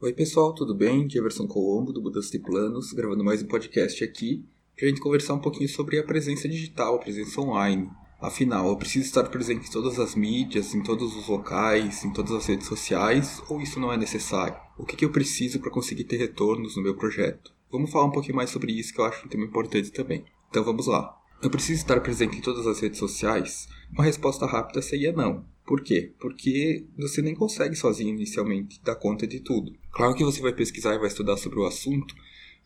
Oi pessoal, tudo bem? Jefferson Colombo, do Mudança de Planos, gravando mais um podcast aqui, para a gente conversar um pouquinho sobre a presença digital, a presença online. Afinal, eu preciso estar presente em todas as mídias, em todos os locais, em todas as redes sociais, ou isso não é necessário? O que, que eu preciso para conseguir ter retornos no meu projeto? Vamos falar um pouquinho mais sobre isso, que eu acho um tema importante também. Então vamos lá. Eu preciso estar presente em todas as redes sociais? Uma resposta rápida seria não. Por quê? Porque você nem consegue sozinho inicialmente dar conta de tudo. Claro que você vai pesquisar e vai estudar sobre o assunto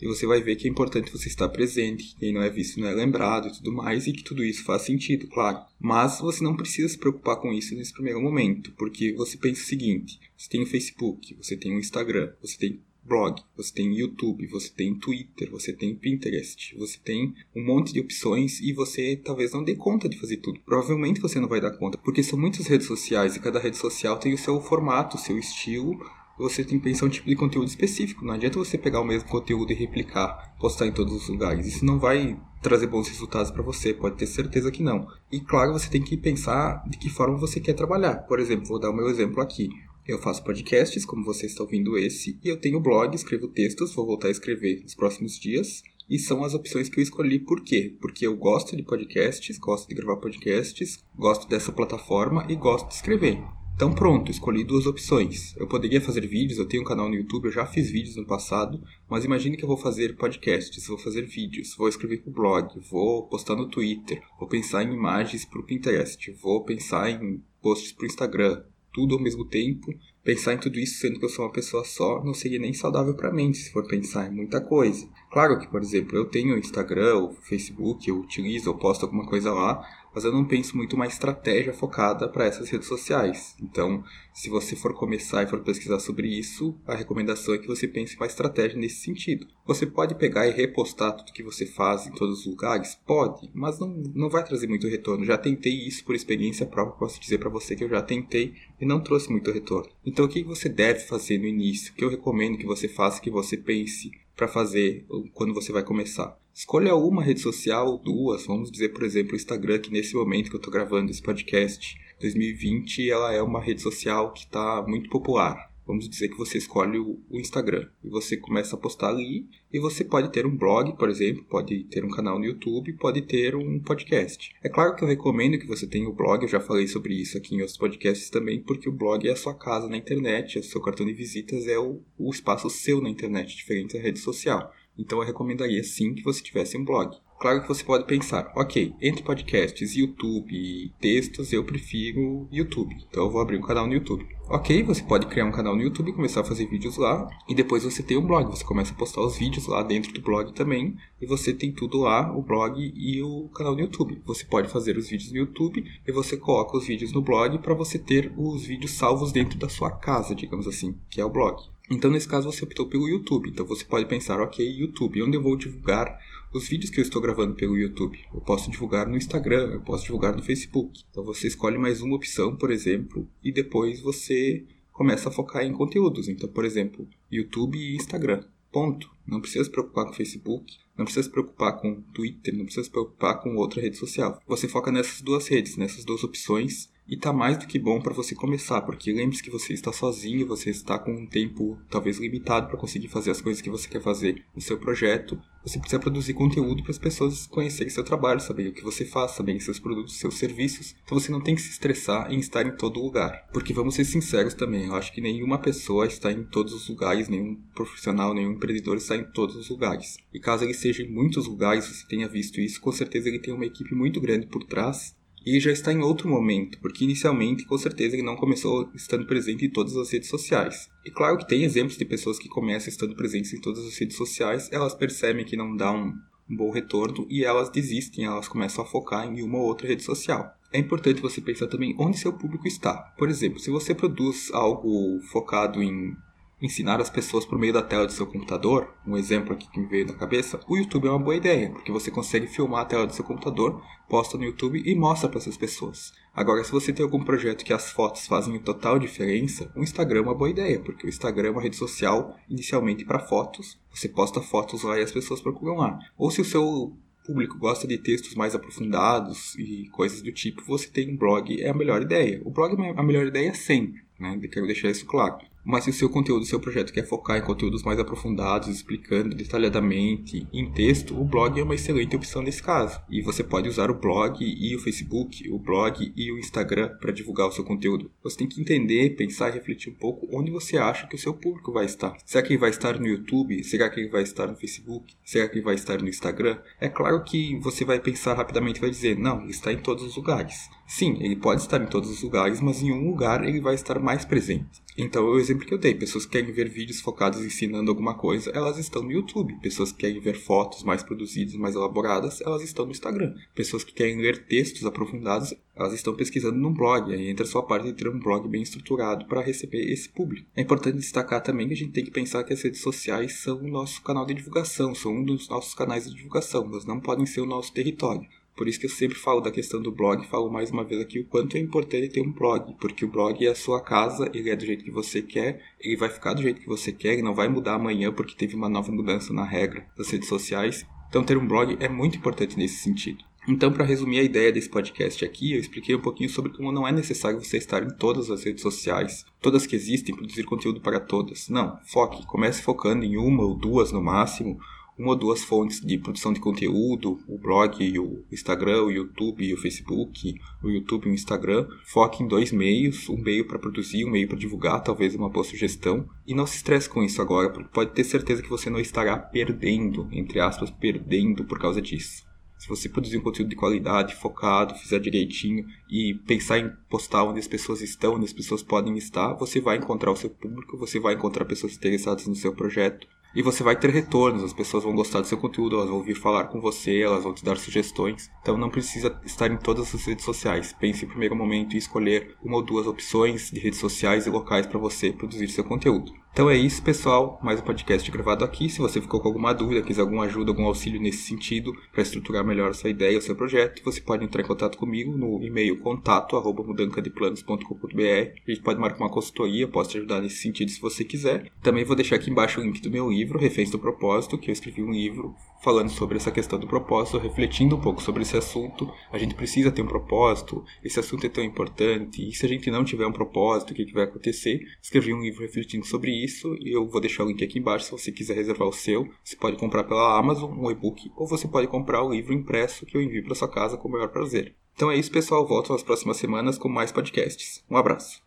e você vai ver que é importante você estar presente, que quem não é visto não é lembrado e tudo mais, e que tudo isso faz sentido, claro. Mas você não precisa se preocupar com isso nesse primeiro momento, porque você pensa o seguinte: você tem o Facebook, você tem o Instagram, você tem blog, você tem YouTube, você tem Twitter, você tem Pinterest, você tem um monte de opções e você talvez não dê conta de fazer tudo. Provavelmente você não vai dar conta, porque são muitas redes sociais e cada rede social tem o seu formato, o seu estilo. Você tem que pensar um tipo de conteúdo específico. Não adianta você pegar o mesmo conteúdo e replicar, postar em todos os lugares. Isso não vai trazer bons resultados para você, pode ter certeza que não. E claro, você tem que pensar de que forma você quer trabalhar. Por exemplo, vou dar o meu exemplo aqui. Eu faço podcasts, como você está ouvindo esse, e eu tenho blog, escrevo textos, vou voltar a escrever nos próximos dias. E são as opções que eu escolhi por quê? Porque eu gosto de podcasts, gosto de gravar podcasts, gosto dessa plataforma e gosto de escrever. Então pronto, escolhi duas opções. Eu poderia fazer vídeos, eu tenho um canal no YouTube, eu já fiz vídeos no passado, mas imagine que eu vou fazer podcasts, vou fazer vídeos, vou escrever para o blog, vou postar no Twitter, vou pensar em imagens para o Pinterest, vou pensar em posts para o Instagram, tudo ao mesmo tempo. Pensar em tudo isso sendo que eu sou uma pessoa só não seria nem saudável para a mente se for pensar em muita coisa. Claro que, por exemplo, eu tenho Instagram, ou Facebook, eu utilizo, eu posto alguma coisa lá, mas eu não penso muito uma estratégia focada para essas redes sociais. Então, se você for começar e for pesquisar sobre isso, a recomendação é que você pense uma estratégia nesse sentido. Você pode pegar e repostar tudo que você faz em todos os lugares? Pode, mas não, não vai trazer muito retorno. Já tentei isso por experiência própria, posso dizer para você que eu já tentei e não trouxe muito retorno. Então, o que você deve fazer no início? O que eu recomendo que você faça, que você pense para fazer quando você vai começar? Escolha uma rede social, duas, vamos dizer, por exemplo, o Instagram, que nesse momento que eu estou gravando esse podcast, 2020, ela é uma rede social que está muito popular. Vamos dizer que você escolhe o, Instagram e você começa a postar ali e você pode ter um blog, por exemplo, pode ter um canal no YouTube, pode ter um podcast. É claro que eu recomendo que você tenha o blog, eu já falei sobre isso aqui em outros podcasts também, porque o blog é a sua casa na internet, o seu cartão de visitas é o, o espaço seu na internet, diferente da rede social. Então eu recomendaria sim que você tivesse um blog. Claro que você pode pensar, ok, entre podcasts, YouTube e textos, eu prefiro YouTube. Então eu vou abrir um canal no YouTube. Ok, você pode criar um canal no YouTube, começar a fazer vídeos lá, e depois você tem um blog. Você começa a postar os vídeos lá dentro do blog também, e você tem tudo lá, o blog e o canal no YouTube. Você pode fazer os vídeos no YouTube e você coloca os vídeos no blog para você ter os vídeos salvos dentro da sua casa, digamos assim, que é o blog. Então, nesse caso, você optou pelo YouTube. Então, você pode pensar, ok, YouTube, onde eu vou divulgar os vídeos que eu estou gravando pelo YouTube? Eu posso divulgar no Instagram, eu posso divulgar no Facebook. Então, você escolhe mais uma opção, por exemplo, e depois você começa a focar em conteúdos. Então, por exemplo, YouTube e Instagram. Ponto. Não precisa se preocupar com Facebook, não precisa se preocupar com Twitter, não precisa se preocupar com outra rede social. Você foca nessas duas redes, nessas duas opções e tá mais do que bom para você começar, porque lembre-se que você está sozinho, você está com um tempo talvez limitado para conseguir fazer as coisas que você quer fazer no seu projeto. Você precisa produzir conteúdo para as pessoas conhecerem seu trabalho, saberem o que você faz, saberem seus produtos, seus serviços. Então você não tem que se estressar em estar em todo lugar. Porque vamos ser sinceros também, eu acho que nenhuma pessoa está em todos os lugares, nenhum profissional, nenhum empreendedor está em todos os lugares. E caso ele seja em muitos lugares, você tenha visto isso, com certeza ele tem uma equipe muito grande por trás e já está em outro momento, porque inicialmente, com certeza, ele não começou estando presente em todas as redes sociais. E claro que tem exemplos de pessoas que começam estando presentes em todas as redes sociais, elas percebem que não dá um, um bom retorno e elas desistem, elas começam a focar em uma ou outra rede social. É importante você pensar também onde seu público está. Por exemplo, se você produz algo focado em ensinar as pessoas por meio da tela do seu computador, um exemplo aqui que me veio na cabeça, o YouTube é uma boa ideia, porque você consegue filmar a tela do seu computador, posta no YouTube e mostra para essas pessoas. Agora, se você tem algum projeto que as fotos fazem total diferença, o Instagram é uma boa ideia, porque o Instagram é uma rede social inicialmente para fotos, você posta fotos lá e as pessoas procuram lá. Ou se o seu público gosta de textos mais aprofundados e coisas do tipo, você tem um blog, é a melhor ideia. O blog é a melhor ideia sempre, né? Quero deixar isso claro. Mas se o seu conteúdo, seu projeto quer focar em conteúdos mais aprofundados, explicando detalhadamente em texto, o blog é uma excelente opção nesse caso. E você pode usar o blog e o Facebook, o blog e o Instagram para divulgar o seu conteúdo. Você tem que entender, pensar e refletir um pouco onde você acha que o seu público vai estar. Será que ele vai estar no YouTube? Será que ele vai estar no Facebook? Será que ele vai estar no Instagram? É claro que você vai pensar rapidamente e vai dizer, não, está em todos os lugares. Sim, ele pode estar em todos os lugares, mas em um lugar ele vai estar mais presente. Então, o exemplo que eu dei, pessoas que querem ver vídeos focados ensinando alguma coisa, elas estão no YouTube. Pessoas que querem ver fotos mais produzidas, mais elaboradas, elas estão no Instagram. Pessoas que querem ler textos aprofundados, elas estão pesquisando num blog. Aí entra a sua parte de ter um blog bem estruturado para receber esse público. É importante destacar também que a gente tem que pensar que as redes sociais são o nosso canal de divulgação, são um dos nossos canais de divulgação, mas não podem ser o nosso território. Por isso que eu sempre falo da questão do blog, falo mais uma vez aqui o quanto é importante ter um blog, porque o blog é a sua casa, ele é do jeito que você quer, ele vai ficar do jeito que você quer, ele não vai mudar amanhã porque teve uma nova mudança na regra das redes sociais. Então ter um blog é muito importante nesse sentido. Então, para resumir a ideia desse podcast aqui, eu expliquei um pouquinho sobre como não é necessário você estar em todas as redes sociais, todas que existem, produzir conteúdo para todas. Não, foque, comece focando em uma ou duas no máximo, uma ou duas fontes de produção de conteúdo, o blog, o Instagram, o YouTube e o Facebook, o YouTube e o Instagram. Foque em dois meios, um meio para produzir, um meio para divulgar, talvez uma boa sugestão. E não se estresse com isso agora, porque pode ter certeza que você não estará perdendo, entre aspas, perdendo por causa disso. Se você produzir um conteúdo de qualidade, focado, fizer direitinho e pensar em postar onde as pessoas estão, onde as pessoas podem estar, você vai encontrar o seu público, você vai encontrar pessoas interessadas no seu projeto e você vai ter retornos, as pessoas vão gostar do seu conteúdo, elas vão vir falar com você, elas vão te dar sugestões. Então não precisa estar em todas as redes sociais. Pense em primeiro momento em escolher uma ou duas opções de redes sociais e locais para você produzir seu conteúdo. Então é isso, pessoal. Mais um podcast gravado aqui. Se você ficou com alguma dúvida, quiser alguma ajuda, algum auxílio nesse sentido, para estruturar melhor a sua ideia, o seu projeto, você pode entrar em contato comigo no e-mail contato@mudancadeplanos.com.br. A gente pode marcar uma consultoria, posso te ajudar nesse sentido se você quiser. Também vou deixar aqui embaixo o link do meu livro, Reféns do Propósito, que eu escrevi um livro falando sobre essa questão do propósito, refletindo um pouco sobre esse assunto. A gente precisa ter um propósito, esse assunto é tão importante, e se a gente não tiver um propósito, o que, que vai acontecer? Escrevi um livro refletindo sobre isso e eu vou deixar o link aqui embaixo se você quiser reservar o seu. Você pode comprar pela Amazon um e-book ou você pode comprar o livro impresso que eu envio para sua casa com o maior prazer. Então é isso, pessoal. Volto nas próximas semanas com mais podcasts. Um abraço.